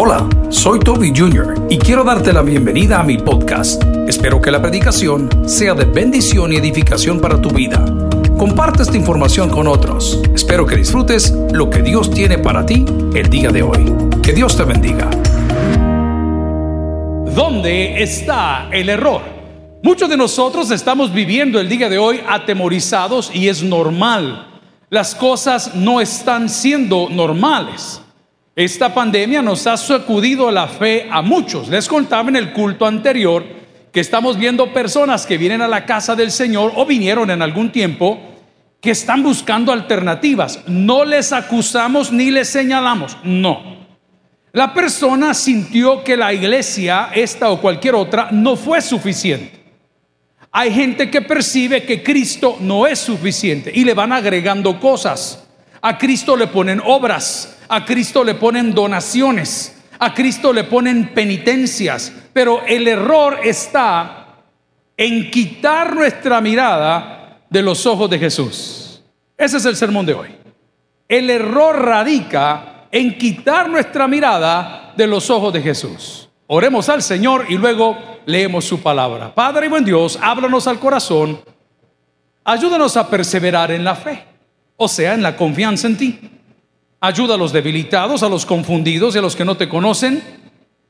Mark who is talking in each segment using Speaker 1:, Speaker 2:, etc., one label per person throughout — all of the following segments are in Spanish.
Speaker 1: Hola, soy Toby Jr. y quiero darte la bienvenida a mi podcast. Espero que la predicación sea de bendición y edificación para tu vida. Comparte esta información con otros. Espero que disfrutes lo que Dios tiene para ti el día de hoy. Que Dios te bendiga.
Speaker 2: ¿Dónde está el error? Muchos de nosotros estamos viviendo el día de hoy atemorizados y es normal. Las cosas no están siendo normales. Esta pandemia nos ha sacudido la fe a muchos. Les contaba en el culto anterior que estamos viendo personas que vienen a la casa del Señor o vinieron en algún tiempo que están buscando alternativas. No les acusamos ni les señalamos, no. La persona sintió que la iglesia, esta o cualquier otra, no fue suficiente. Hay gente que percibe que Cristo no es suficiente y le van agregando cosas. A Cristo le ponen obras, a Cristo le ponen donaciones, a Cristo le ponen penitencias, pero el error está en quitar nuestra mirada de los ojos de Jesús. Ese es el sermón de hoy. El error radica en quitar nuestra mirada de los ojos de Jesús. Oremos al Señor y luego leemos su palabra. Padre y buen Dios, háblanos al corazón. Ayúdanos a perseverar en la fe, o sea, en la confianza en ti. Ayuda a los debilitados, a los confundidos y a los que no te conocen.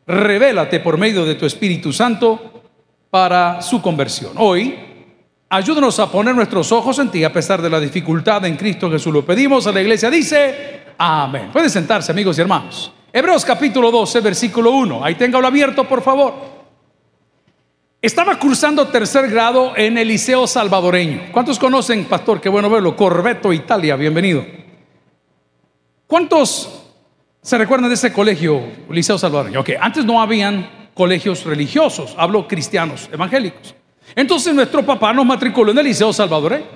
Speaker 2: Revélate por medio de tu Espíritu Santo para su conversión. Hoy, ayúdanos a poner nuestros ojos en ti a pesar de la dificultad en Cristo Jesús. Lo pedimos a la iglesia. Dice, amén. Pueden sentarse, amigos y hermanos. Hebreos capítulo 12, versículo 1. Ahí téngalo abierto, por favor. Estaba cursando tercer grado en el Liceo Salvadoreño. ¿Cuántos conocen, pastor? Qué bueno verlo. Corbeto, Italia. Bienvenido. ¿Cuántos se recuerdan de ese colegio, Liceo Salvadoreño? Ok, antes no habían colegios religiosos, hablo cristianos, evangélicos. Entonces nuestro papá nos matriculó en el Liceo Salvadoreño.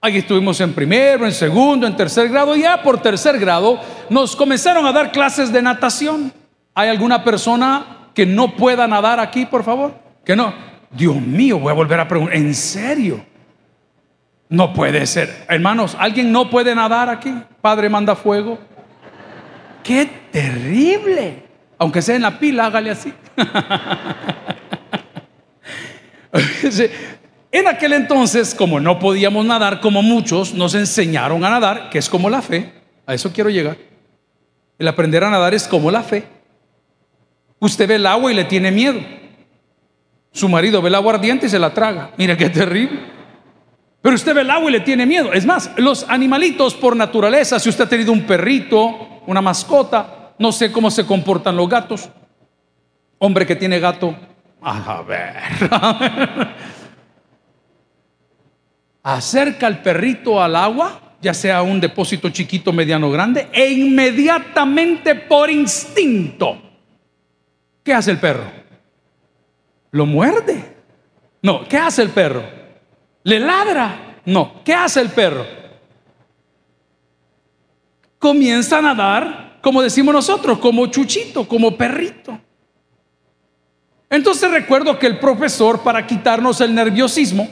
Speaker 2: Ahí estuvimos en primero, en segundo, en tercer grado. Y ya por tercer grado nos comenzaron a dar clases de natación. ¿Hay alguna persona que no pueda nadar aquí, por favor? Que no. Dios mío, voy a volver a preguntar. ¿En serio? No puede ser. Hermanos, ¿alguien no puede nadar aquí? Padre manda fuego. ¡Qué terrible! Aunque sea en la pila, hágale así. en aquel entonces, como no podíamos nadar, como muchos nos enseñaron a nadar, que es como la fe, a eso quiero llegar. El aprender a nadar es como la fe. Usted ve el agua y le tiene miedo. Su marido ve el agua ardiente y se la traga. Mira qué terrible. Pero usted ve el agua y le tiene miedo. Es más, los animalitos por naturaleza, si usted ha tenido un perrito, una mascota, no sé cómo se comportan los gatos. Hombre que tiene gato, a ver. Acerca al perrito al agua, ya sea un depósito chiquito, mediano, grande, e inmediatamente por instinto, ¿qué hace el perro? Lo muerde. No, ¿qué hace el perro? ¿Le ladra? No. ¿Qué hace el perro? Comienza a nadar, como decimos nosotros, como chuchito, como perrito. Entonces recuerdo que el profesor, para quitarnos el nerviosismo,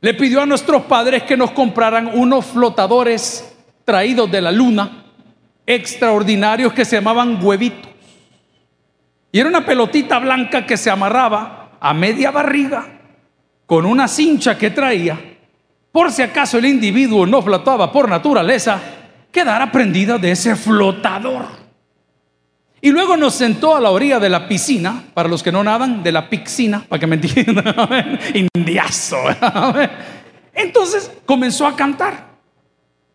Speaker 2: le pidió a nuestros padres que nos compraran unos flotadores traídos de la luna, extraordinarios que se llamaban huevitos. Y era una pelotita blanca que se amarraba a media barriga con una cincha que traía, por si acaso el individuo no flotaba por naturaleza, quedara prendida de ese flotador. Y luego nos sentó a la orilla de la piscina, para los que no nadan, de la piscina, para que me entiendan, indiazo. Entonces comenzó a cantar.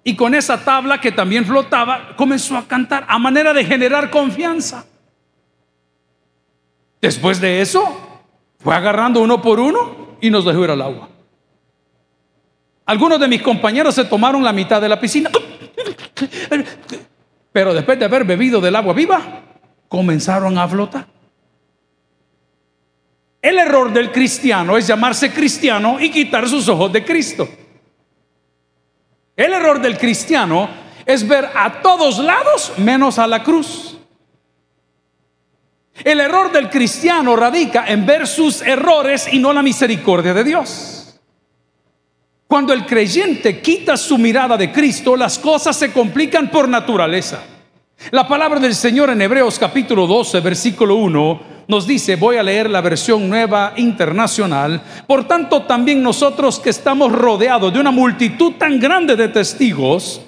Speaker 2: Y con esa tabla que también flotaba, comenzó a cantar a manera de generar confianza. Después de eso, fue agarrando uno por uno y nos dejó ir al agua. Algunos de mis compañeros se tomaron la mitad de la piscina, pero después de haber bebido del agua viva, comenzaron a flotar. El error del cristiano es llamarse cristiano y quitar sus ojos de Cristo. El error del cristiano es ver a todos lados menos a la cruz. El error del cristiano radica en ver sus errores y no la misericordia de Dios. Cuando el creyente quita su mirada de Cristo, las cosas se complican por naturaleza. La palabra del Señor en Hebreos capítulo 12, versículo 1 nos dice, voy a leer la versión nueva internacional, por tanto también nosotros que estamos rodeados de una multitud tan grande de testigos,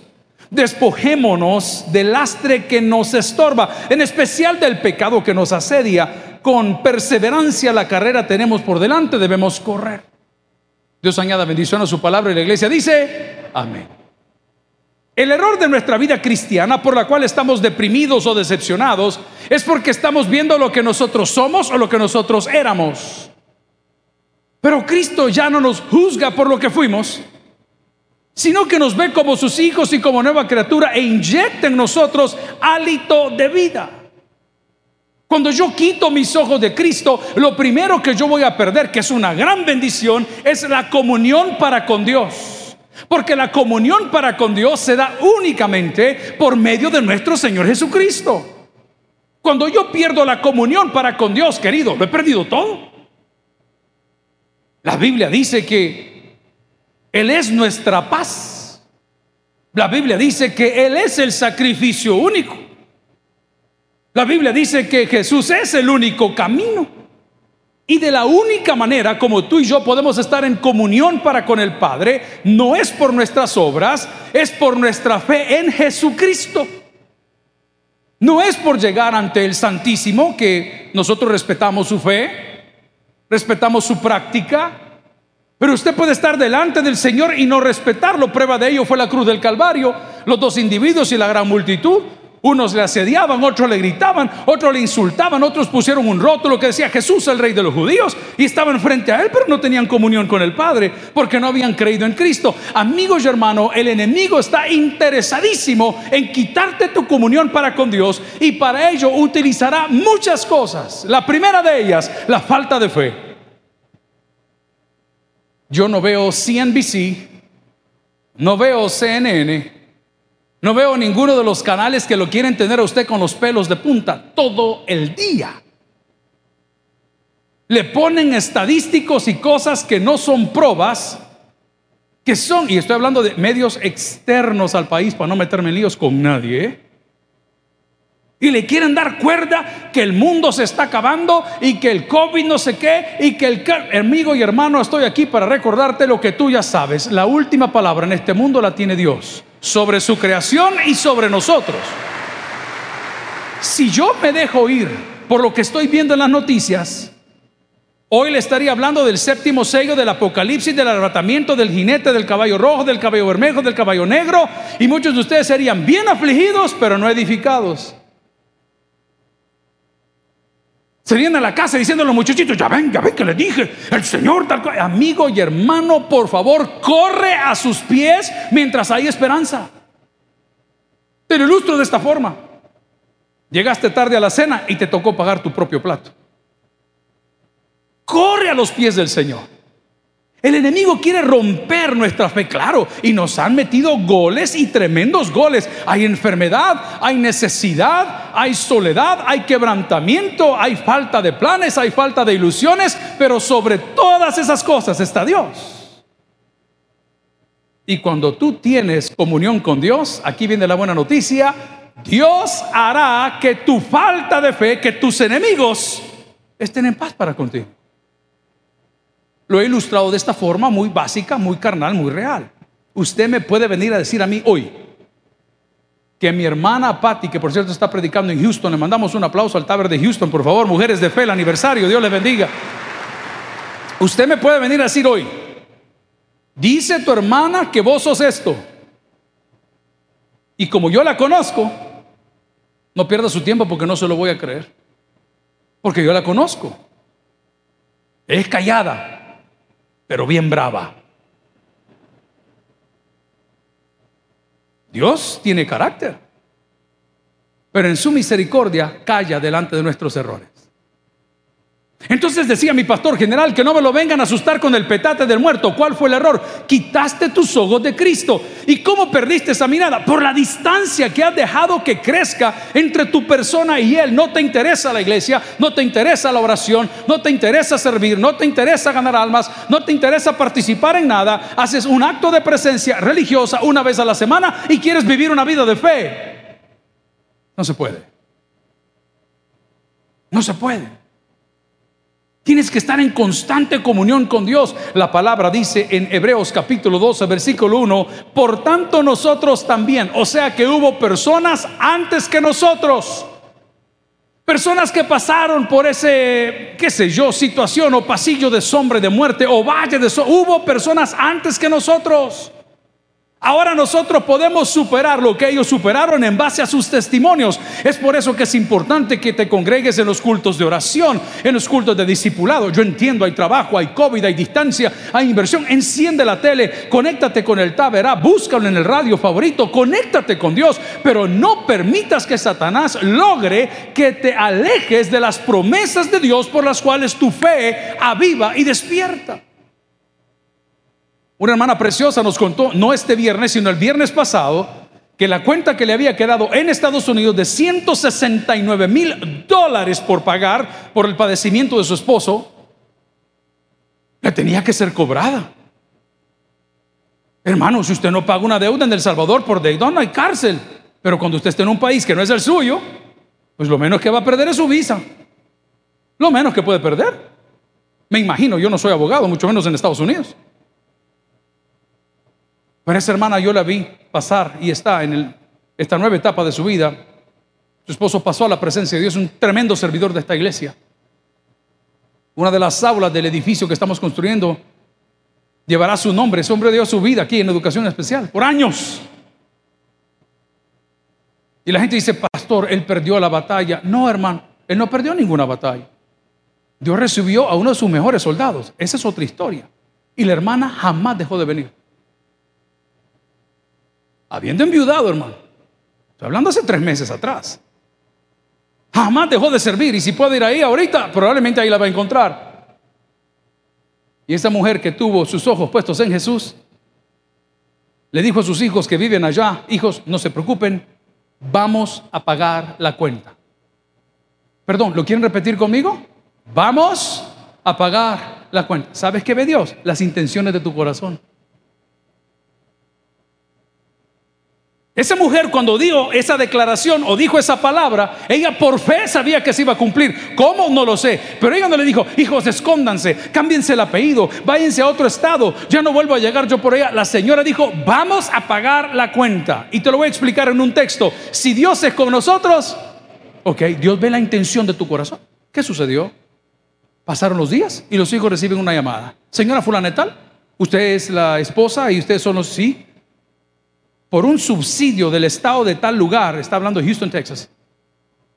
Speaker 2: despojémonos del lastre que nos estorba, en especial del pecado que nos asedia. Con perseverancia la carrera tenemos por delante, debemos correr. Dios añada bendición a su palabra y la iglesia dice, amén. El error de nuestra vida cristiana por la cual estamos deprimidos o decepcionados es porque estamos viendo lo que nosotros somos o lo que nosotros éramos. Pero Cristo ya no nos juzga por lo que fuimos, sino que nos ve como sus hijos y como nueva criatura e inyecta en nosotros hálito de vida. Cuando yo quito mis ojos de Cristo, lo primero que yo voy a perder, que es una gran bendición, es la comunión para con Dios. Porque la comunión para con Dios se da únicamente por medio de nuestro Señor Jesucristo. Cuando yo pierdo la comunión para con Dios, querido, lo he perdido todo. La Biblia dice que él es nuestra paz. La Biblia dice que Él es el sacrificio único. La Biblia dice que Jesús es el único camino. Y de la única manera como tú y yo podemos estar en comunión para con el Padre, no es por nuestras obras, es por nuestra fe en Jesucristo. No es por llegar ante el Santísimo, que nosotros respetamos su fe, respetamos su práctica, pero usted puede estar delante del Señor y no respetarlo. Prueba de ello fue la cruz del Calvario. Los dos individuos y la gran multitud. Unos le asediaban, otros le gritaban, otros le insultaban, otros pusieron un rótulo que decía Jesús el rey de los judíos y estaban frente a él, pero no tenían comunión con el Padre porque no habían creído en Cristo. Amigos y hermanos, el enemigo está interesadísimo en quitarte tu comunión para con Dios y para ello utilizará muchas cosas. La primera de ellas, la falta de fe. Yo no veo CNBC, no veo CNN, no veo ninguno de los canales que lo quieren tener a usted con los pelos de punta todo el día. Le ponen estadísticos y cosas que no son pruebas, que son, y estoy hablando de medios externos al país para no meterme en líos con nadie, ¿eh? Y le quieren dar cuerda que el mundo se está acabando y que el COVID no sé qué y que el amigo y hermano estoy aquí para recordarte lo que tú ya sabes. La última palabra en este mundo la tiene Dios sobre su creación y sobre nosotros. Si yo me dejo ir por lo que estoy viendo en las noticias, hoy le estaría hablando del séptimo sello del Apocalipsis, del arrebatamiento del jinete, del caballo rojo, del caballo bermejo, del caballo negro, y muchos de ustedes serían bien afligidos, pero no edificados. Serían a la casa diciendo a los muchachitos, ya ven, ya ven que le dije, el Señor tal cual. Amigo y hermano, por favor, corre a sus pies mientras hay esperanza. Te lo ilustro de esta forma. Llegaste tarde a la cena y te tocó pagar tu propio plato. Corre a los pies del Señor. El enemigo quiere romper nuestra fe, claro, y nos han metido goles y tremendos goles. Hay enfermedad, hay necesidad, hay soledad, hay quebrantamiento, hay falta de planes, hay falta de ilusiones, pero sobre todas esas cosas está Dios. Y cuando tú tienes comunión con Dios, aquí viene la buena noticia, Dios hará que tu falta de fe, que tus enemigos estén en paz para contigo. Lo he ilustrado de esta forma muy básica, muy carnal, muy real. Usted me puede venir a decir a mí hoy que mi hermana Patty, que por cierto está predicando en Houston, le mandamos un aplauso al Taber de Houston, por favor, mujeres de fe, el aniversario, Dios les bendiga. Usted me puede venir a decir hoy, dice tu hermana que vos sos esto. Y como yo la conozco, no pierda su tiempo porque no se lo voy a creer. Porque yo la conozco. Es callada, pero bien brava. Dios tiene carácter, pero en su misericordia calla delante de nuestros errores. Entonces decía mi pastor general que no me lo vengan a asustar con el petate del muerto. ¿Cuál fue el error? Quitaste tus ojos de Cristo. ¿Y cómo perdiste esa mirada? Por la distancia que has dejado que crezca entre tu persona y Él. No te interesa la iglesia, no te interesa la oración, no te interesa servir, no te interesa ganar almas, no te interesa participar en nada. Haces un acto de presencia religiosa una vez a la semana y quieres vivir una vida de fe. No se puede. No se puede. Tienes que estar en constante comunión con Dios. La palabra dice en Hebreos capítulo 12, versículo 1, por tanto nosotros también, o sea que hubo personas antes que nosotros. Personas que pasaron por ese, qué sé yo, situación o pasillo de sombra de muerte o valle de sombra. Hubo personas antes que nosotros. Ahora nosotros podemos superar lo que ellos superaron en base a sus testimonios. Es por eso que es importante que te congregues en los cultos de oración, en los cultos de discipulado. Yo entiendo, hay trabajo, hay COVID, hay distancia, hay inversión. Enciende la tele, conéctate con el Taberá, búscalo en el radio favorito, conéctate con Dios, pero no permitas que Satanás logre que te alejes de las promesas de Dios por las cuales tu fe aviva y despierta. Una hermana preciosa nos contó, no este viernes, sino el viernes pasado, que la cuenta que le había quedado en Estados Unidos de 169 mil dólares por pagar por el padecimiento de su esposo, le tenía que ser cobrada. Hermano, si usted no paga una deuda en El Salvador por deuda, no hay cárcel. Pero cuando usted esté en un país que no es el suyo, pues lo menos que va a perder es su visa. Lo menos que puede perder. Me imagino, yo no soy abogado, mucho menos en Estados Unidos. Pero esa hermana yo la vi pasar y está en esta nueva etapa de su vida. Su esposo pasó a la presencia de Dios, un tremendo servidor de esta iglesia. Una de las aulas del edificio que estamos construyendo llevará su nombre. Ese hombre dio su vida aquí en educación especial por años. Y la gente dice, pastor, él perdió la batalla. No, hermano, él no perdió ninguna batalla. Dios recibió a uno de sus mejores soldados. Esa es otra historia. Y la hermana jamás dejó de venir habiendo enviudado, hermano. Estoy hablando hace tres meses atrás. Jamás dejó de servir y si puede ir ahí ahorita, probablemente ahí la va a encontrar. Y esa mujer que tuvo sus ojos puestos en Jesús, le dijo a sus hijos que viven allá, hijos, no se preocupen, vamos a pagar la cuenta. Perdón, ¿lo quieren repetir conmigo? Vamos a pagar la cuenta. ¿Sabes qué ve Dios? Las intenciones de tu corazón. Esa mujer cuando dio esa declaración o dijo esa palabra, ella por fe sabía que se iba a cumplir. ¿Cómo? No lo sé. Pero ella no le dijo, hijos, escóndanse, cámbiense el apellido, váyanse a otro estado, ya no vuelvo a llegar yo por ella. La señora dijo, vamos a pagar la cuenta. Y te lo voy a explicar en un texto. Si Dios es con nosotros, ok, Dios ve la intención de tu corazón. ¿Qué sucedió? Pasaron los días y los hijos reciben una llamada. Señora fulanetal, usted es la esposa y ustedes son los sí por un subsidio del Estado de tal lugar, está hablando Houston, Texas,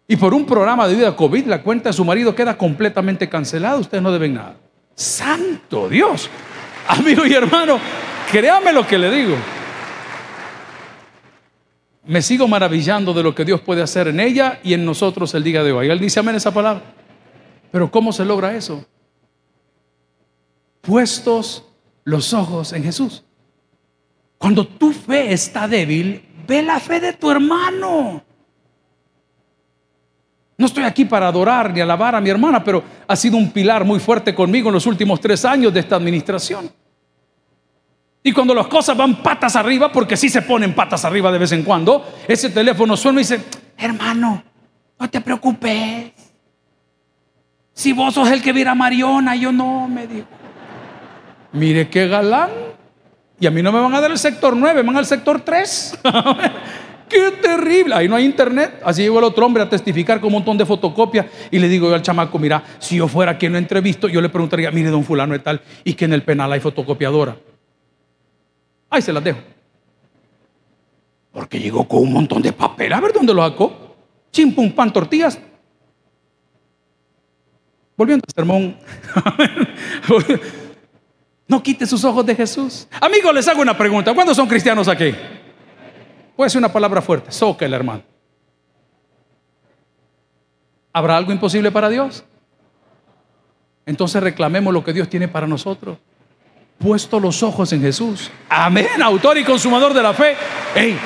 Speaker 2: y por un programa de vida COVID, la cuenta de su marido queda completamente cancelada, ustedes no deben nada. Santo Dios, amigo y hermano, créame lo que le digo. Me sigo maravillando de lo que Dios puede hacer en ella y en nosotros el día de hoy. Él dice amén esa palabra. Pero ¿cómo se logra eso? Puestos los ojos en Jesús. Cuando tu fe está débil, ve la fe de tu hermano. No estoy aquí para adorar ni alabar a mi hermana, pero ha sido un pilar muy fuerte conmigo en los últimos tres años de esta administración. Y cuando las cosas van patas arriba, porque sí se ponen patas arriba de vez en cuando, ese teléfono suena y dice, hermano, no te preocupes. Si vos sos el que viera a Mariona, yo no, me dijo. Mire qué galán. Y a mí no me van a dar el sector 9, me van al sector 3. ¡Qué terrible! Ahí no hay internet. Así llegó el otro hombre a testificar con un montón de fotocopias. Y le digo yo al chamaco, mira, si yo fuera quien lo entrevisto, yo le preguntaría, mire, don fulano y tal, y que en el penal hay fotocopiadora. Ahí se las dejo. Porque llegó con un montón de papel. A ver dónde lo sacó. Chim, pum, pan, tortillas. Volviendo al sermón. No quite sus ojos de Jesús. Amigos, les hago una pregunta. ¿Cuántos son cristianos aquí? Puede ser una palabra fuerte. Soca hermano. ¿Habrá algo imposible para Dios? Entonces reclamemos lo que Dios tiene para nosotros. Puesto los ojos en Jesús. Amén. Autor y consumador de la fe. Hey,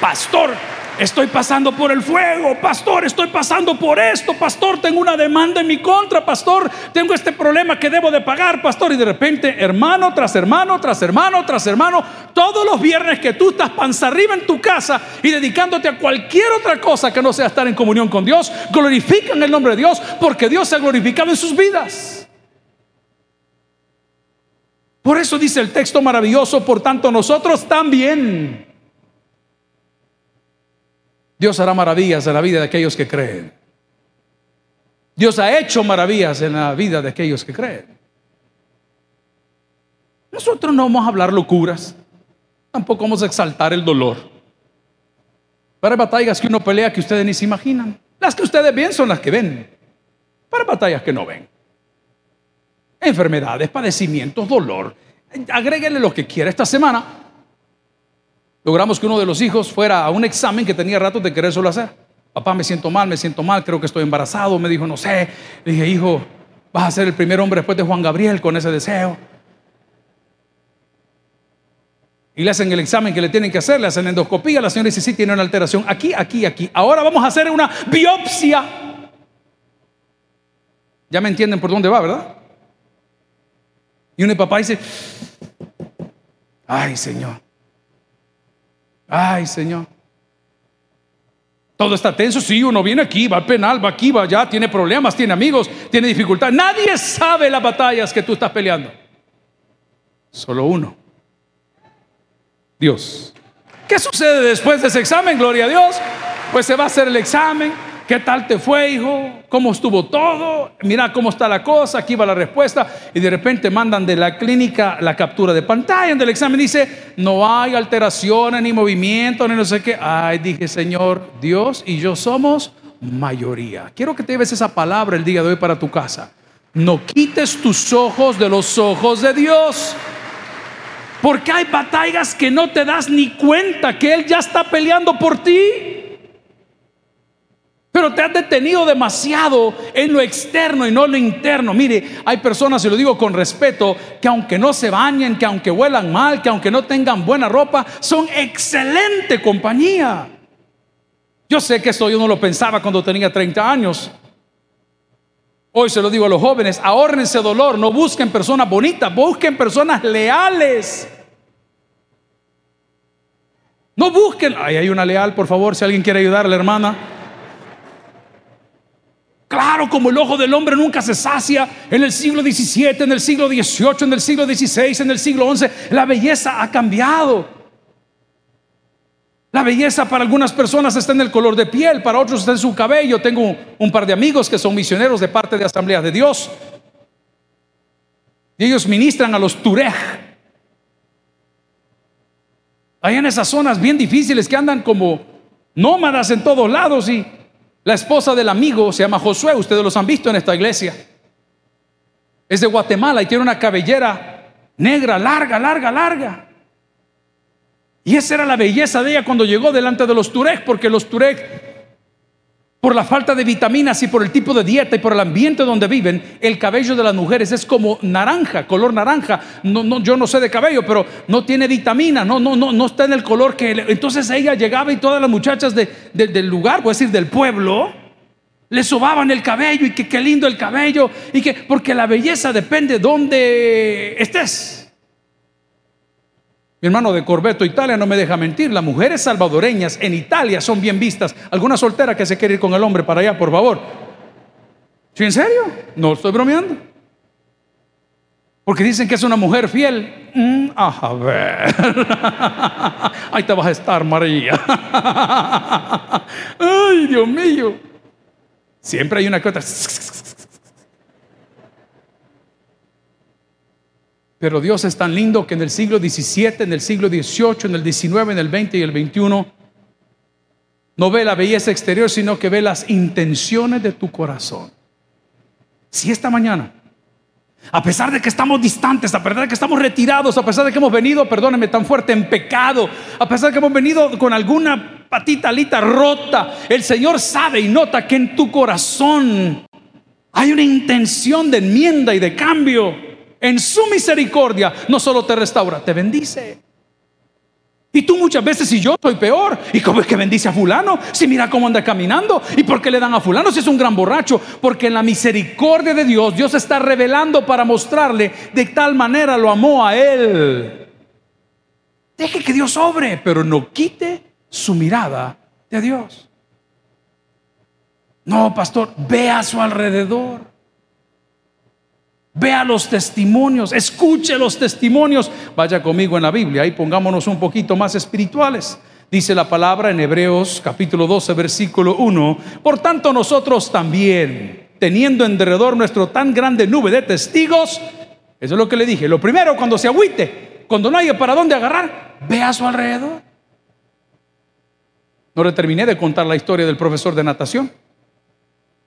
Speaker 2: pastor, Estoy pasando por el fuego, pastor, estoy pasando por esto, pastor, tengo una demanda en mi contra, pastor, tengo este problema que debo de pagar, pastor. Y de repente, hermano tras hermano, tras hermano, tras hermano, todos los viernes que tú estás panza arriba en tu casa y dedicándote a cualquier otra cosa que no sea estar en comunión con Dios, glorifican el nombre de Dios porque Dios se ha glorificado en sus vidas. Por eso dice el texto maravilloso, por tanto nosotros también Dios hará maravillas en la vida de aquellos que creen. Dios ha hecho maravillas en la vida de aquellos que creen. Nosotros no vamos a hablar locuras, tampoco vamos a exaltar el dolor. Para batallas que uno pelea que ustedes ni se imaginan. Las que ustedes ven son las que ven. Para batallas que no ven. Enfermedades, padecimientos, dolor. Agréguenle lo que quiera. Esta semana logramos que uno de los hijos fuera a un examen que tenía rato de querer solo hacer. Papá, me siento mal, me siento mal, creo que estoy embarazado. Me dijo, no sé. Le dije, hijo, vas a ser el primer hombre después de Juan Gabriel con ese deseo. Y le hacen el examen que le tienen que hacer, le hacen endoscopía. La señora dice, sí, tiene una alteración aquí, aquí, aquí. Ahora vamos a hacer una biopsia. Ya me entienden por dónde va, ¿verdad? Y uno de papá dice, ay Señor, Ay, Señor. Todo está tenso. Si uno viene aquí, va al penal, va aquí, va allá, tiene problemas, tiene amigos, tiene dificultades. Nadie sabe las batallas que tú estás peleando. Solo uno. Dios. ¿Qué sucede después de ese examen? Gloria a Dios. Pues se va a hacer el examen ¿Qué tal te fue, hijo? ¿Cómo estuvo todo? Mira cómo está la cosa, aquí va la respuesta. Y de repente mandan de la clínica la captura de pantalla del examen. Dice, no hay alteraciones, ni movimiento, ni no sé qué. Ay, dije, Señor, Dios y yo somos mayoría. Quiero que te lleves esa palabra el día de hoy para tu casa. No quites tus ojos de los ojos de Dios. Porque hay batallas que no te das ni cuenta que Él ya está peleando por ti. Pero te has detenido demasiado en lo externo y no en lo interno. Mire, hay personas, y lo digo con respeto, que aunque no se bañen, que aunque huelan mal, que aunque no tengan buena ropa, son excelente compañía. Yo sé que esto yo no lo pensaba cuando tenía 30 años. Hoy se lo digo a los jóvenes, ahorrense dolor, no busquen personas bonitas, busquen personas leales. No busquen, ahí hay una leal, por favor, si alguien quiere ayudar a la hermana. Claro, como el ojo del hombre nunca se sacia en el siglo XVII, en el siglo XVIII, en el siglo XVI, en el siglo XI, la belleza ha cambiado. La belleza para algunas personas está en el color de piel, para otros está en su cabello. Tengo un par de amigos que son misioneros de parte de Asamblea de Dios. Y ellos ministran a los Turej. Hay en esas zonas bien difíciles que andan como nómadas en todos lados y la esposa del amigo se llama Josué, ustedes los han visto en esta iglesia. Es de Guatemala y tiene una cabellera negra, larga, larga, larga. Y esa era la belleza de ella cuando llegó delante de los Turek, porque los Turek por la falta de vitaminas y por el tipo de dieta y por el ambiente donde viven, el cabello de las mujeres es como naranja, color naranja. No, no, yo no sé de cabello, pero no tiene vitamina, no, no, no, no está en el color que. Entonces ella llegaba y todas las muchachas del lugar, voy a decir del pueblo, le sobaban el cabello y que qué lindo el cabello y que porque la belleza depende de donde estés. Mi hermano de Corbeto, Italia, no me deja mentir. Las mujeres salvadoreñas en Italia son bien vistas. ¿Alguna soltera que se quiere ir con el hombre para allá, por favor? ¿Sí, en serio? No estoy bromeando. Porque dicen que es una mujer fiel. Mm, a ver. Ahí te vas a estar, María. Ay, Dios mío. Siempre hay una que otra. Pero Dios es tan lindo que en el siglo XVII, en el siglo XVIII, en el XIX, en el XX y el XXI, no ve la belleza exterior, sino que ve las intenciones de tu corazón. Si esta mañana, a pesar de que estamos distantes, a pesar de que estamos retirados, a pesar de que hemos venido, perdóneme tan fuerte, en pecado, a pesar de que hemos venido con alguna patita alita rota, el Señor sabe y nota que en tu corazón hay una intención de enmienda y de cambio en su misericordia no solo te restaura, te bendice. Y tú muchas veces, si yo soy peor, ¿y cómo es que bendice a fulano? Si mira cómo anda caminando, ¿y por qué le dan a fulano si es un gran borracho? Porque en la misericordia de Dios, Dios está revelando para mostrarle de tal manera lo amó a él. Deje que Dios obre, pero no quite su mirada de Dios. No, pastor, ve a su alrededor. Vea los testimonios, escuche los testimonios. Vaya conmigo en la Biblia y pongámonos un poquito más espirituales. Dice la palabra en Hebreos capítulo 12, versículo 1. Por tanto nosotros también, teniendo en derredor nuestro tan grande nube de testigos, eso es lo que le dije. Lo primero, cuando se agüite, cuando no haya para dónde agarrar, ve a su alrededor. No le terminé de contar la historia del profesor de natación.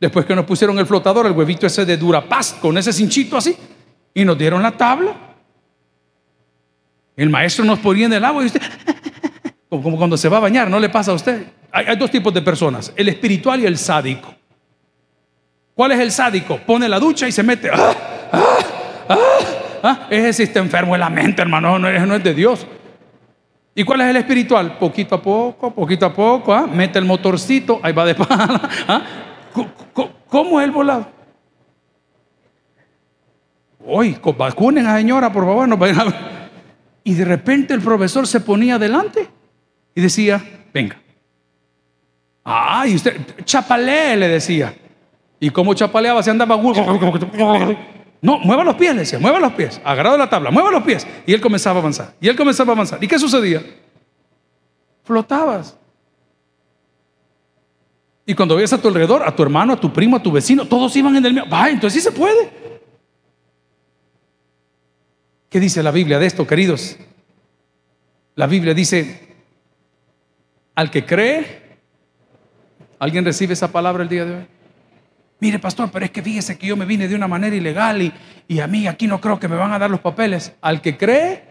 Speaker 2: Después que nos pusieron el flotador, el huevito ese de Durapast, con ese cinchito así, y nos dieron la tabla. El maestro nos ponía en el agua y usted, como cuando se va a bañar, no le pasa a usted. Hay, dos tipos de personas, el espiritual y el sádico. ¿Cuál es el sádico? Pone la ducha y se mete. ¡Ah! ¡Ah! ¡Ah! ¡Ah! Ese sí está enfermo en la mente, hermano, no, no es de Dios. ¿Y cuál es el espiritual? Poquito a poco, poquito a poco, ¿ah? mete el motorcito, ahí va de pala. ¿ah? ¿Cómo es el volado? Hoy, vacunen a señora, por favor. No y de repente el profesor se ponía adelante y decía, venga. Ah, y usted, chapalee, le decía. ¿Y cómo chapaleaba? Se andaba. No, mueva los pies, le decía, mueva los pies. Agarrado la tabla, mueva los pies. Y él comenzaba a avanzar. Y él comenzaba a avanzar. ¿Y qué sucedía? Flotabas. Y cuando veías a tu alrededor, a tu hermano, a tu primo, a tu vecino, todos iban en el mío. Va, entonces sí se puede. ¿Qué dice la Biblia de esto, queridos? La Biblia dice, al que cree, ¿alguien recibe esa palabra el día de hoy? Mire, pastor, pero es que fíjese que yo me vine de una manera ilegal y, y a mí aquí no creo que me van a dar los papeles. Al que cree,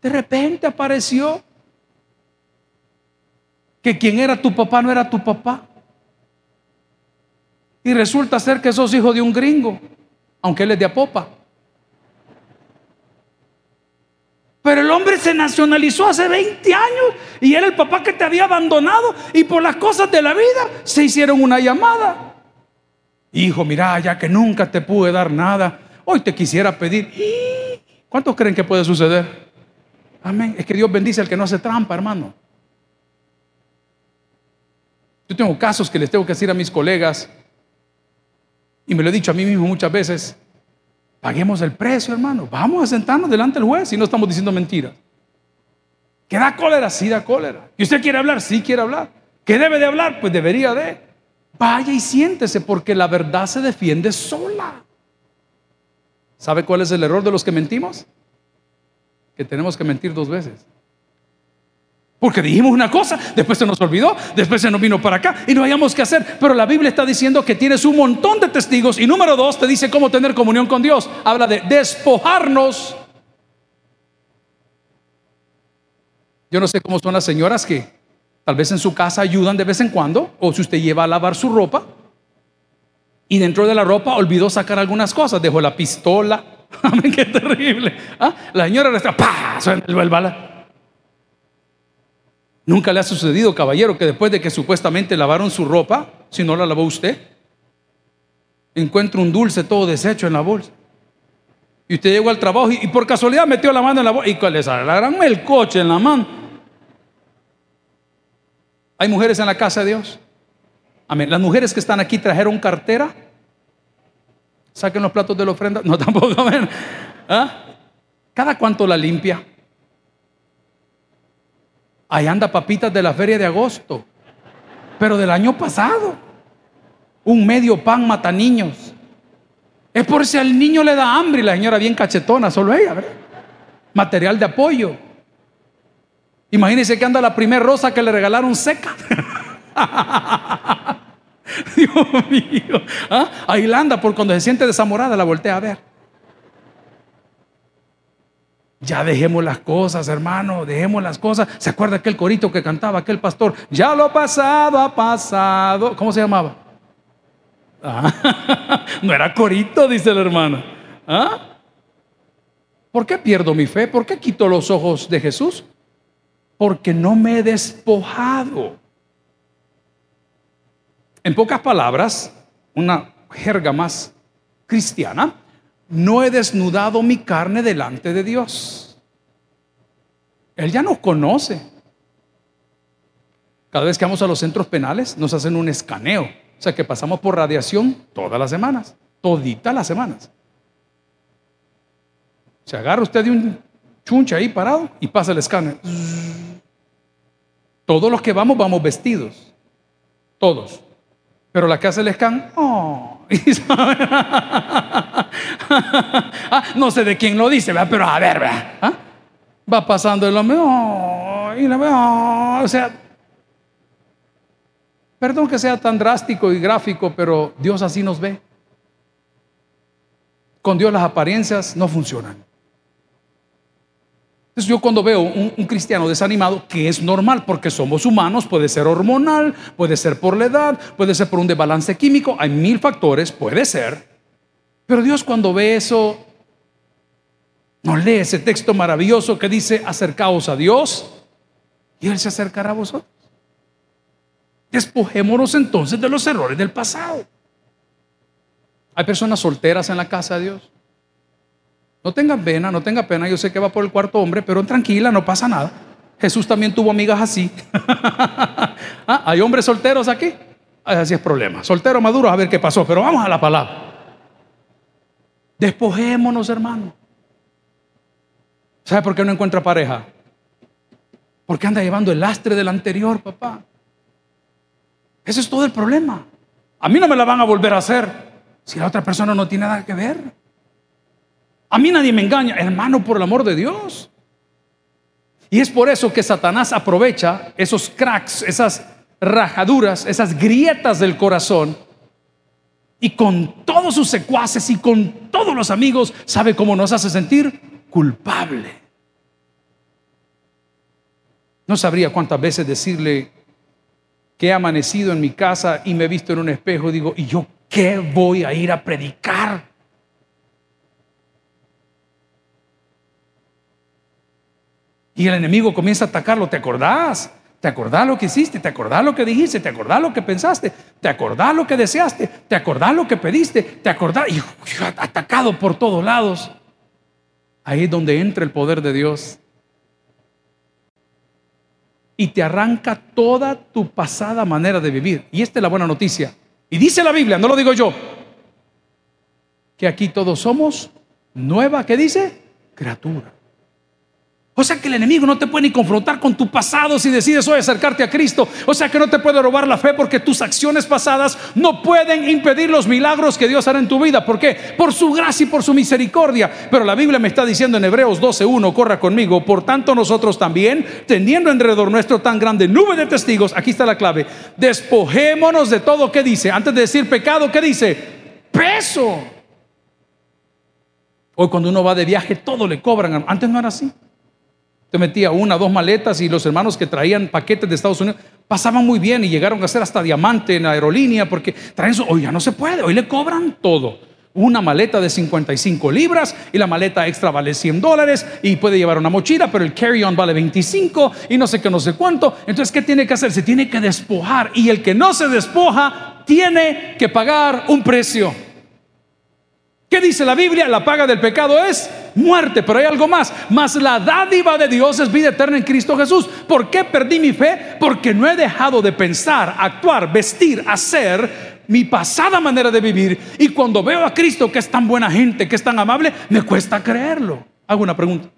Speaker 2: de repente apareció que quien era tu papá no era tu papá. Y resulta ser que sos hijo de un gringo, aunque él es de Apopa. Pero el hombre se nacionalizó hace 20 años y era el papá que te había abandonado y por las cosas de la vida se hicieron una llamada. Hijo, mira, ya que nunca te pude dar nada, hoy te quisiera pedir. ¿Cuántos creen que puede suceder? Amén. Es que Dios bendice al que no hace trampa, hermano. Yo tengo casos que les tengo que decir a mis colegas, y me lo he dicho a mí mismo muchas veces, paguemos el precio, hermano, vamos a sentarnos delante del juez y no estamos diciendo mentiras. ¿Que da cólera? Sí da cólera. ¿Y usted quiere hablar? Sí quiere hablar. ¿Que debe de hablar? Pues debería de. Vaya y siéntese porque la verdad se defiende sola. ¿Sabe cuál es el error de los que mentimos? Que tenemos que mentir dos veces. Porque dijimos una cosa, después se nos olvidó, después se nos vino para acá y no hayamos que hacer. Pero la Biblia está diciendo que tienes un montón de testigos y número dos te dice cómo tener comunión con Dios. Habla de despojarnos. Yo no sé cómo son las señoras que tal vez en su casa ayudan de vez en cuando o si usted lleva a lavar su ropa y dentro de la ropa olvidó sacar algunas cosas, dejó la pistola. Amén, qué terrible. ¿Ah? La señora está, ¡pah! Suena el bala. Nunca le ha sucedido, caballero, que después de que supuestamente lavaron su ropa, si no la lavó usted, encuentra un dulce todo deshecho en la bolsa. Y usted llegó al trabajo y, por casualidad metió la mano en la bolsa. ¿Y cuál es? El coche en la mano. ¿Hay mujeres en la casa de Dios? Amén. Las mujeres que están aquí trajeron cartera. Saquen los platos de la ofrenda. No, tampoco. Amén. ¿Ah? ¿Cada cuánto la limpia? Ahí anda papitas de la feria de agosto, pero del año pasado. Un medio pan mata niños. Es por si al niño le da hambre y la señora bien cachetona, solo ella, ¿verdad? Material de apoyo. Imagínense que anda la primer rosa que le regalaron seca. Dios mío. ¿Ah? Ahí la anda por cuando se siente desamorada, la voltea a ver. Ya dejemos las cosas, hermano, dejemos las cosas. ¿Se acuerda aquel corito que cantaba aquel pastor? Ya lo pasado ha pasado. ¿Cómo se llamaba? Ah, no era corito, dice la hermana. ¿Ah? ¿Por qué pierdo mi fe? ¿Por qué quito los ojos de Jesús? Porque no me he despojado. En pocas palabras, una jerga más cristiana, no he desnudado mi carne delante de Dios. Él ya nos conoce. Cada vez que vamos a los centros penales nos hacen un escaneo. O sea que pasamos por radiación todas las semanas, toditas las semanas. Se agarra usted de un chunche ahí parado y pasa el escáner. Todos los que vamos, vamos vestidos. Todos. Pero la que hace el escáner, oh, ah, no sé de quién lo dice, pero a ver, ¿Ah? va pasando el hombre, y la oh, o sea, perdón que sea tan drástico y gráfico, pero Dios así nos ve. Con Dios las apariencias no funcionan. Entonces yo cuando veo un, un, cristiano desanimado, que es normal porque somos humanos, puede ser hormonal, puede ser por la edad, puede ser por un desbalance químico, hay mil factores, puede ser. Pero Dios cuando ve eso, nos lee ese texto maravilloso que dice, acercaos a Dios y Él se acercará a vosotros. Despojémonos entonces de los errores del pasado. Hay personas solteras en la casa de Dios. No tengan pena, no tenga pena. Yo sé que va por el cuarto hombre, pero tranquila, no pasa nada. Jesús también tuvo amigas así. ¿Ah? ¿Hay hombres solteros aquí? Así es problema. Soltero maduro, a ver qué pasó. Pero vamos a la palabra. Despojémonos, hermano. ¿Sabe por qué no encuentra pareja? Porque anda llevando el lastre del anterior, papá. Ese es todo el problema. A mí no me la van a volver a hacer si la otra persona no tiene nada que ver. A mí nadie me engaña, hermano, por el amor de Dios. Y es por eso que Satanás aprovecha esos cracks, esas rajaduras, esas grietas del corazón. Y con todos sus secuaces y con todos los amigos, ¿sabe cómo nos hace sentir? Culpable. No sabría cuántas veces decirle que he amanecido en mi casa y me he visto en un espejo y digo, ¿y yo qué voy a ir a predicar? Y el enemigo comienza a atacarlo. ¿Te acordás? ¿Te acordás lo que hiciste? ¿Te acordás lo que dijiste? ¿Te acordás lo que pensaste? ¿Te acordás lo que deseaste? ¿Te acordás lo que pediste? ¿Te acordás? Y atacado por todos lados. Ahí es donde entra el poder de Dios. Y te arranca toda tu pasada manera de vivir. Y esta es la buena noticia. Y dice la Biblia, no lo digo yo, que aquí todos somos nueva, ¿qué dice? Criatura. O sea que el enemigo no te puede ni confrontar con tu pasado si decides hoy acercarte a Cristo. O sea que no te puede robar la fe porque tus acciones pasadas no pueden impedir los milagros que Dios hará en tu vida. ¿Por qué? Por su gracia y por su misericordia. Pero la Biblia me está diciendo en Hebreos 12.1, corra conmigo. Por tanto nosotros también, teniendo alrededor nuestro tan grande nube de testigos, aquí está la clave, despojémonos de todo que dice. Antes de decir pecado, ¿qué dice? Peso. Hoy cuando uno va de viaje, todo le cobran. Antes no era así. Te metía una, dos maletas y los hermanos que traían paquetes de Estados Unidos pasaban muy bien y llegaron a ser hasta diamante en la aerolínea porque traen eso. Hoy ya no se puede, hoy le cobran todo. Una maleta de 55 libras y la maleta extra vale 100 dólares y puede llevar una mochila, pero el carry-on vale 25 y no sé qué, no sé cuánto. Entonces, ¿qué tiene que hacer? Se tiene que despojar y el que no se despoja tiene que pagar un precio. ¿Qué dice la Biblia? La paga del pecado es muerte, pero hay algo más. Mas la dádiva de Dios es vida eterna en Cristo Jesús. ¿Por qué perdí mi fe? Porque no he dejado de pensar, actuar, vestir, hacer mi pasada manera de vivir. Y cuando veo a Cristo, que es tan buena gente, que es tan amable, me cuesta creerlo. Hago una pregunta.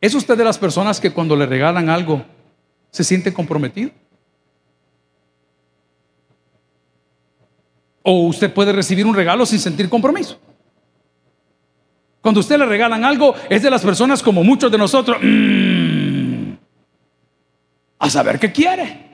Speaker 2: ¿Es usted de las personas que cuando le regalan algo se siente comprometido? O usted puede recibir un regalo sin sentir compromiso. Cuando usted le regalan algo, es de las personas como muchos de nosotros, mm, a saber qué quiere.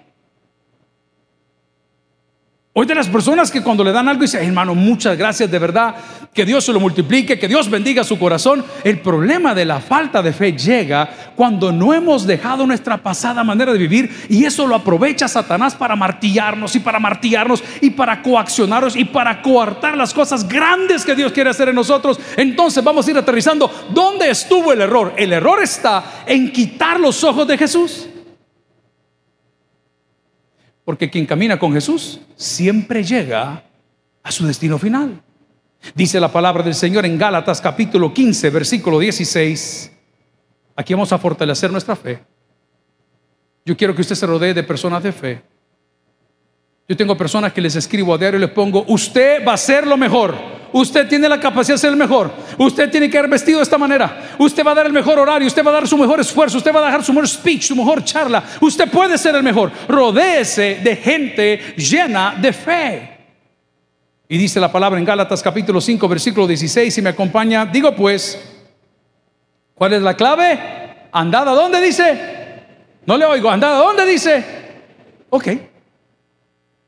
Speaker 2: Hoy de las personas que cuando le dan algo dicen, hermano, muchas gracias de verdad, que Dios se lo multiplique, que Dios bendiga su corazón. El problema de la falta de fe llega cuando no hemos dejado nuestra pasada manera de vivir y eso lo aprovecha Satanás para martillarnos y para martillarnos y para coaccionarnos y para coartar las cosas grandes que Dios quiere hacer en nosotros. Entonces vamos a ir aterrizando. ¿Dónde estuvo el error? El error está en quitar los ojos de Jesús. Porque quien camina con Jesús siempre llega a su destino final. Dice la palabra del Señor en Gálatas capítulo 15, versículo 16. Aquí vamos a fortalecer nuestra fe. Yo quiero que usted se rodee de personas de fe. Yo tengo personas que les escribo a diario y les pongo, usted va a ser lo mejor. Usted tiene la capacidad de ser el mejor. Usted tiene que haber vestido de esta manera. Usted va a dar el mejor horario. Usted va a dar su mejor esfuerzo. Usted va a dar su mejor speech, su mejor charla. Usted puede ser el mejor. Rodéese de gente llena de fe. Y dice la palabra en Gálatas capítulo 5, versículo 16, y me acompaña, digo pues, ¿cuál es la clave? Andada, ¿dónde dice? No le oigo, andada, ¿dónde dice? Ok.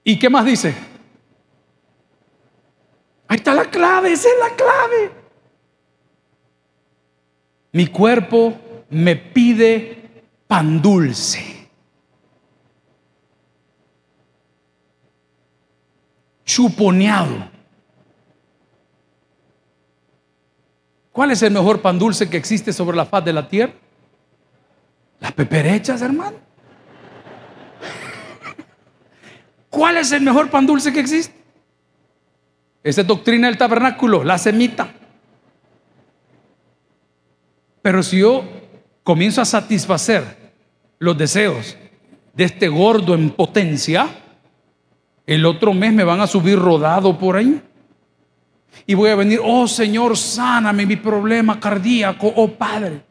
Speaker 2: ¿Y qué más dice? Ahí está la clave, esa es la clave. Mi cuerpo me pide pan dulce. Chuponeado. ¿Cuál es el mejor pan dulce que existe sobre la faz de la tierra? Las peperechas, hermano. ¿Cuál es el mejor pan dulce que existe? Esa es doctrina del tabernáculo, la semita. Pero si yo comienzo a satisfacer los deseos de este gordo en potencia, el otro mes me van a subir rodado por ahí. Y voy a venir, oh Señor, sáname mi problema cardíaco, oh Padre.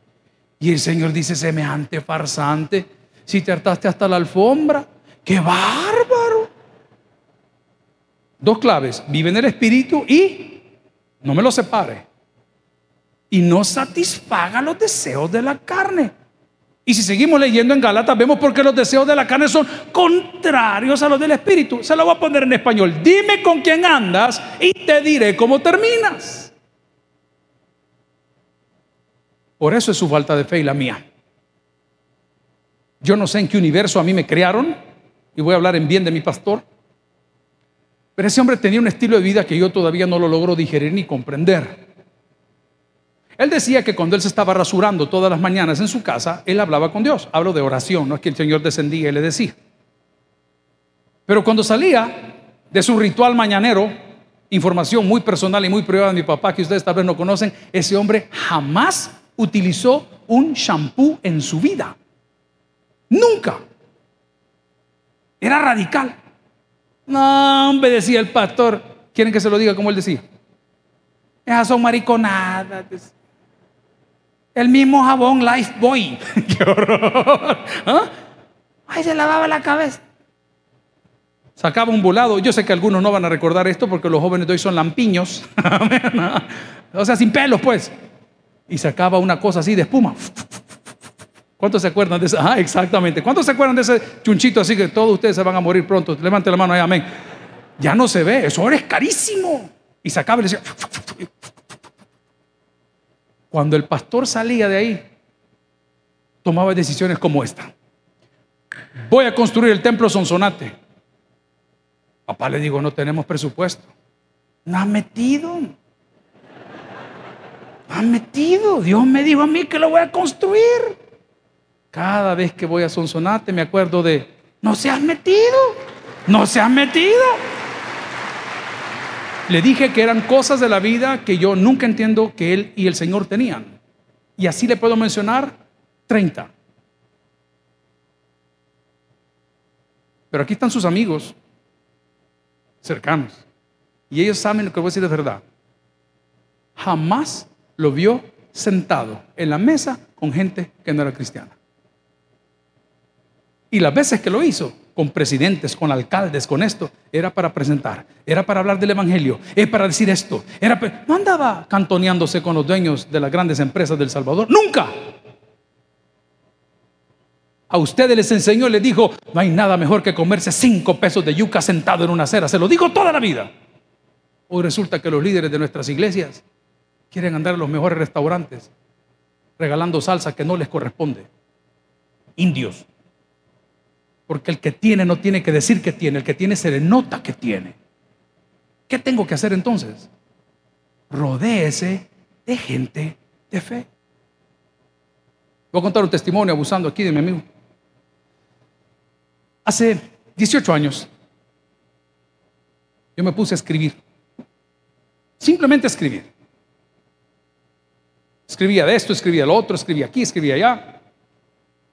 Speaker 2: Y el Señor dice, semejante farsante, si te hartaste hasta la alfombra, qué bárbaro. Dos claves, vive en el Espíritu y no me lo separe. Y no satisfaga los deseos de la carne. Y si seguimos leyendo en Galatas, vemos por qué los deseos de la carne son contrarios a los del Espíritu. Se lo voy a poner en español. Dime con quién andas y te diré cómo terminas. Por eso es su falta de fe y la mía. Yo no sé en qué universo a mí me crearon, y voy a hablar en bien de mi pastor. Pero ese hombre tenía un estilo de vida que yo todavía no lo logro digerir ni comprender. Él decía que cuando él se estaba rasurando todas las mañanas en su casa, él hablaba con Dios. Hablo de oración, no es que el Señor descendía y le decía. Pero cuando salía de su ritual mañanero, información muy personal y muy privada de mi papá que ustedes tal vez no conocen, ese hombre jamás utilizó un shampoo en su vida. Nunca. Era radical. No, hombre, decía el pastor. ¿Quieren que se lo diga como él decía? Esas son mariconadas. El mismo jabón Life Boy. Qué horror. ¿Ah? Ay, se lavaba la cabeza. Sacaba un volado. Yo sé que algunos no van a recordar esto porque los jóvenes de hoy son lampiños. o sea, sin pelos, pues. Y sacaba una cosa así de espuma. ¿Cuántos se acuerdan de eso? Ah, exactamente. ¿Cuántos se acuerdan de ese chunchito así que todos ustedes se van a morir pronto? Levante la mano ahí, amén. Ya no se ve, eso ahora es carísimo. Y sacaba y decía. Cuando el pastor salía de ahí, tomaba decisiones como esta. Voy a construir el templo Sonsonate. Papá le digo, no tenemos presupuesto. No ha metido. No ha metido. Dios me dijo a mí que lo voy a construir. Cada vez que voy a Sonsonate me acuerdo de, no se has metido, no se has metido. Le dije que eran cosas de la vida que yo nunca entiendo que él y el Señor tenían. Y así le puedo mencionar 30. Pero aquí están sus amigos cercanos. Y ellos saben lo que voy a decir de verdad. Jamás lo vio sentado en la mesa con gente que no era cristiana. Y las veces que lo hizo, con presidentes, con alcaldes, con esto, era para presentar, era para hablar del Evangelio, es para decir esto. Era, no andaba cantoneándose con los dueños de las grandes empresas del Salvador, nunca. A ustedes les enseñó les dijo, no hay nada mejor que comerse cinco pesos de yuca sentado en una acera. Se lo digo toda la vida. Hoy resulta que los líderes de nuestras iglesias quieren andar en los mejores restaurantes, regalando salsa que no les corresponde. Indios. Porque el que tiene no tiene que decir que tiene, el que tiene se le nota que tiene. ¿Qué tengo que hacer entonces? Rodéese de gente de fe. Voy a contar un testimonio abusando aquí de mi amigo. Hace 18 años, yo me puse a escribir. Simplemente escribir. Escribía de esto, escribía lo otro, escribía aquí, escribía allá.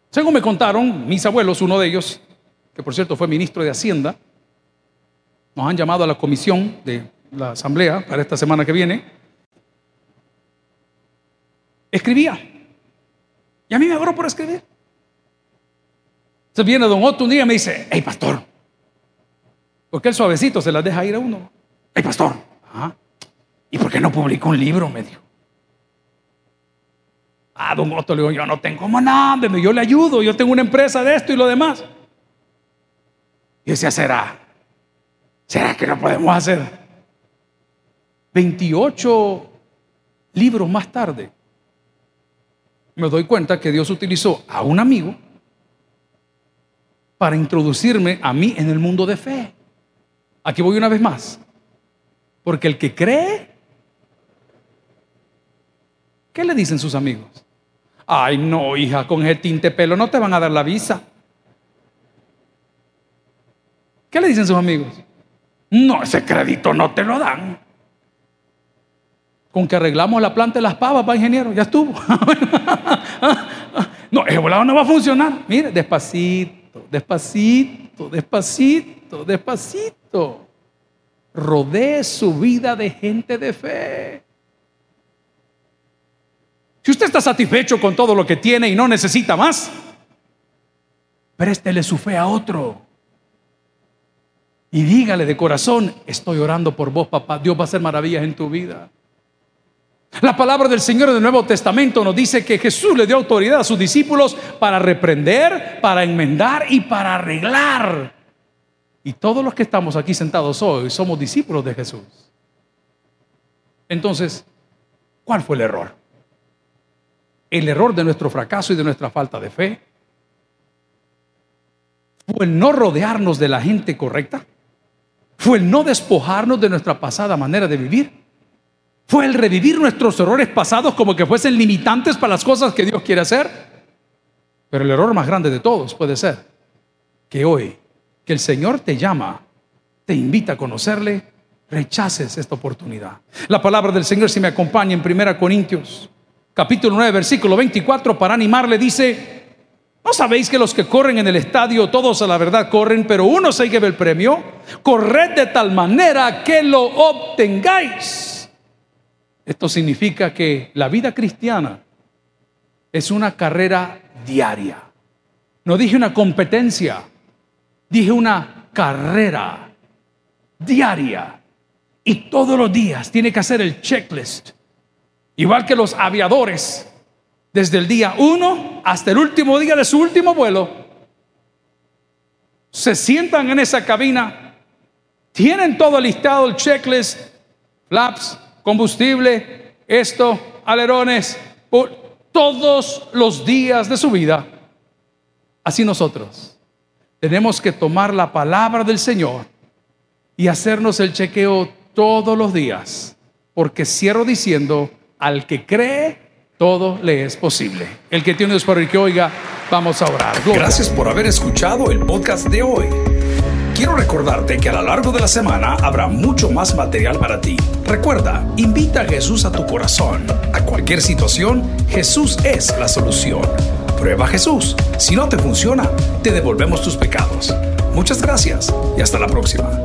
Speaker 2: Según me contaron mis abuelos, uno de ellos, que por cierto fue ministro de Hacienda, nos han llamado a la comisión de la asamblea para esta semana que viene. Escribía. Y a mí me agarró por escribir. Se viene don Otto un día y me dice, hey pastor, porque el suavecito se las deja ir a uno. Hey pastor, ¿y por qué no publicó un libro? Me dijo. Ah, don Otto le digo, yo no tengo nada, yo le ayudo, yo tengo una empresa de esto y lo demás. Y decía, ¿será? ¿Será que lo podemos hacer? 28 libros más tarde, me doy cuenta que Dios utilizó a un amigo para introducirme a mí en el mundo de fe. Aquí voy una vez más. Porque el que cree, ¿qué le dicen sus amigos? Ay, no, hija, con ese tinte pelo no te van a dar la visa. ¿Qué le dicen sus amigos? No, ese crédito no te lo dan. Con que arreglamos la planta de las pavas, va ingeniero, ya estuvo. no, ese volado no va a funcionar. Mire, despacito despacito, despacito, despacito. Rodee su vida de gente de fe. Si usted está satisfecho con todo lo que tiene y no necesita más, préstele su fe a otro. Y dígale de corazón, estoy orando por vos, papá. Dios va a hacer maravillas en tu vida. La palabra del Señor del Nuevo Testamento nos dice que Jesús le dio autoridad a sus discípulos para reprender, para enmendar y para arreglar. Y todos los que estamos aquí sentados hoy somos discípulos de Jesús. Entonces, ¿cuál fue el error? El error de nuestro fracaso y de nuestra falta de fe fue el no rodearnos de la gente correcta, fue el no despojarnos de nuestra pasada manera de vivir fue el revivir nuestros errores pasados como que fuesen limitantes para las cosas que Dios quiere hacer. Pero el error más grande de todos puede ser que hoy, que el Señor te llama, te invita a conocerle, rechaces esta oportunidad. La palabra del Señor, si me acompaña en 1 Corintios, capítulo 9, versículo 24, para animarle, dice, ¿no sabéis que los que corren en el estadio, todos a la verdad corren, pero uno se lleva el premio? Corred de tal manera que lo obtengáis. Esto significa que la vida cristiana es una carrera diaria. No dije una competencia, dije una carrera diaria. Y todos los días tiene que hacer el checklist. Igual que los aviadores, desde el día uno hasta el último día de su último vuelo, se sientan en esa cabina, tienen todo listado el checklist, flaps, combustible, esto, alerones, todos los días de su vida. Así nosotros tenemos que tomar la palabra del Señor y hacernos el chequeo todos los días, porque cierro diciendo, al que cree, todo le es posible. El que tiene Dios por el que oiga, vamos a orar.
Speaker 1: Gracias por haber escuchado el podcast de hoy. Quiero recordarte que a lo largo de la semana habrá mucho más material para ti. Recuerda, invita a Jesús a tu corazón. A cualquier situación, Jesús es la solución. Prueba Jesús. Si no te funciona, te devolvemos tus pecados. Muchas gracias y hasta la próxima.